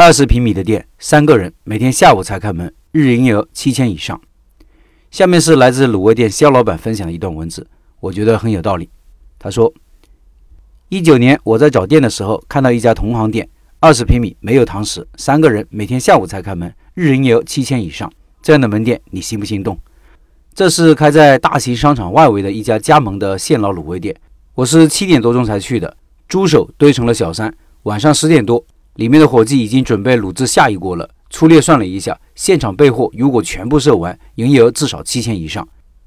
二十平米的店，三个人，每天下午才开门，日营业额七千以上。下面是来自卤味店肖老板分享的一段文字，我觉得很有道理。他说：一九年我在找店的时候，看到一家同行店，二十平米，没有堂食，三个人，每天下午才开门，日营业额七千以上。这样的门店，你心不心动？这是开在大型商场外围的一家加盟的现捞卤味店。我是七点多钟才去的，猪手堆成了小山。晚上十点多，里面的伙计已经准备卤制下一锅了。粗略算了一下，现场备货如果全部售完，营业额至少七千以上。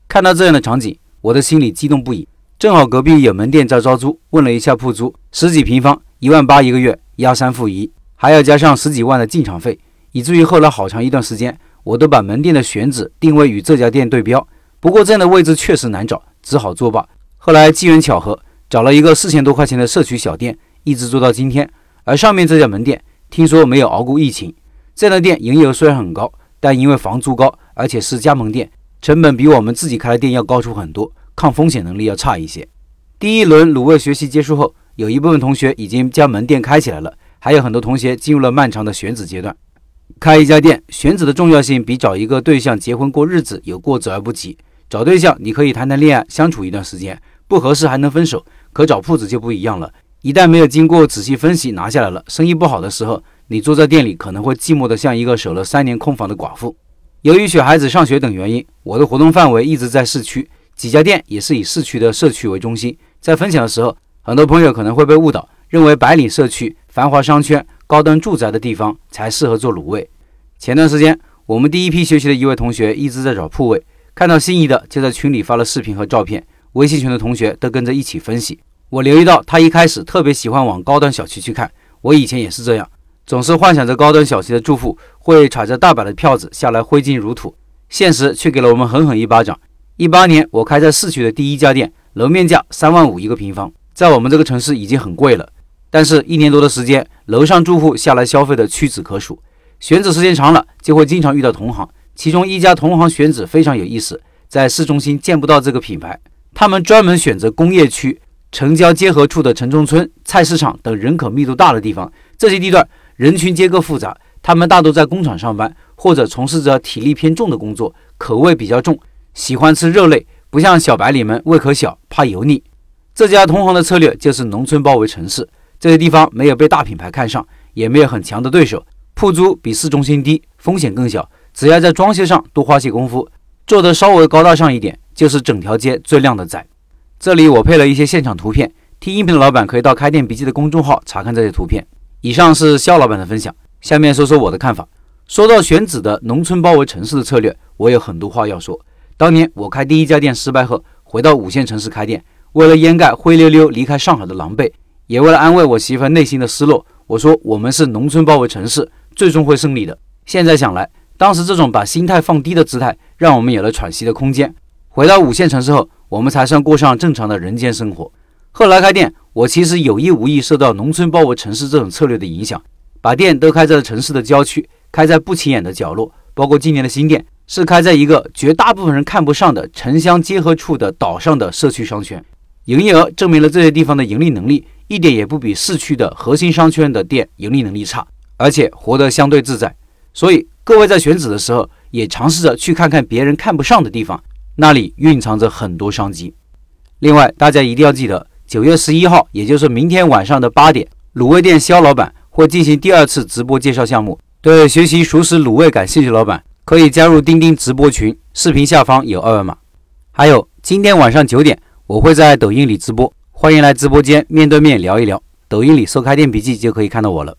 看到这样的场景，我的心里激动不已。正好隔壁有门店在招租，问了一下铺租，十几平方，一万八一个月，押三付一，还要加上十几万的进场费，以至于后来好长一段时间。我都把门店的选址定位与这家店对标，不过这样的位置确实难找，只好作罢。后来机缘巧合，找了一个四千多块钱的社区小店，一直做到今天。而上面这家门店，听说没有熬过疫情。这样的店营业额虽然很高，但因为房租高，而且是加盟店，成本比我们自己开的店要高出很多，抗风险能力要差一些。第一轮卤味学习结束后，有一部分同学已经将门店开起来了，还有很多同学进入了漫长的选址阶段。开一家店，选址的重要性比找一个对象结婚过日子有过之而不及。找对象你可以谈谈恋爱，相处一段时间，不合适还能分手。可找铺子就不一样了，一旦没有经过仔细分析拿下来了，生意不好的时候，你坐在店里可能会寂寞的像一个守了三年空房的寡妇。由于小孩子上学等原因，我的活动范围一直在市区，几家店也是以市区的社区为中心。在分享的时候，很多朋友可能会被误导，认为白领社区、繁华商圈。高端住宅的地方才适合做卤味。前段时间，我们第一批学习的一位同学一直在找铺位，看到心仪的就在群里发了视频和照片，微信群的同学都跟着一起分析。我留意到他一开始特别喜欢往高端小区去看，我以前也是这样，总是幻想着高端小区的住户会踩着大把的票子下来挥金如土，现实却给了我们狠狠一巴掌。一八年我开在市区的第一家店，楼面价三万五一个平方，在我们这个城市已经很贵了。但是，一年多的时间，楼上住户下来消费的屈指可数。选址时间长了，就会经常遇到同行。其中一家同行选址非常有意思，在市中心见不到这个品牌，他们专门选择工业区、城郊结合处的城中村、菜市场等人口密度大的地方。这些地段人群结构复杂，他们大多在工厂上班或者从事着体力偏重的工作，口味比较重，喜欢吃肉类，不像小白领们胃口小，怕油腻。这家同行的策略就是农村包围城市。这些地方没有被大品牌看上，也没有很强的对手，铺租比市中心低，风险更小。只要在装修上多花些功夫，做得稍微高大上一点，就是整条街最靓的仔。这里我配了一些现场图片，听音频的老板可以到开店笔记的公众号查看这些图片。以上是肖老板的分享，下面说说我的看法。说到选址的农村包围城市的策略，我有很多话要说。当年我开第一家店失败后，回到五线城市开店，为了掩盖灰溜溜离开上海的狼狈。也为了安慰我媳妇内心的失落，我说我们是农村包围城市，最终会胜利的。现在想来，当时这种把心态放低的姿态，让我们有了喘息的空间。回到五线城市后，我们才算过上正常的人间生活。后来开店，我其实有意无意受到农村包围城市这种策略的影响，把店都开在了城市的郊区，开在不起眼的角落。包括今年的新店，是开在一个绝大部分人看不上的城乡结合处的岛上的社区商圈，营业额证明了这些地方的盈利能力。一点也不比市区的核心商圈的店盈利能力差，而且活得相对自在。所以各位在选址的时候，也尝试着去看看别人看不上的地方，那里蕴藏着很多商机。另外，大家一定要记得，九月十一号，也就是明天晚上的八点，卤味店肖老板会进行第二次直播介绍项目。对学习熟食卤味感兴趣的老板，可以加入钉钉直播群，视频下方有二维码。还有，今天晚上九点，我会在抖音里直播。欢迎来直播间面对面聊一聊，抖音里搜“开店笔记”就可以看到我了。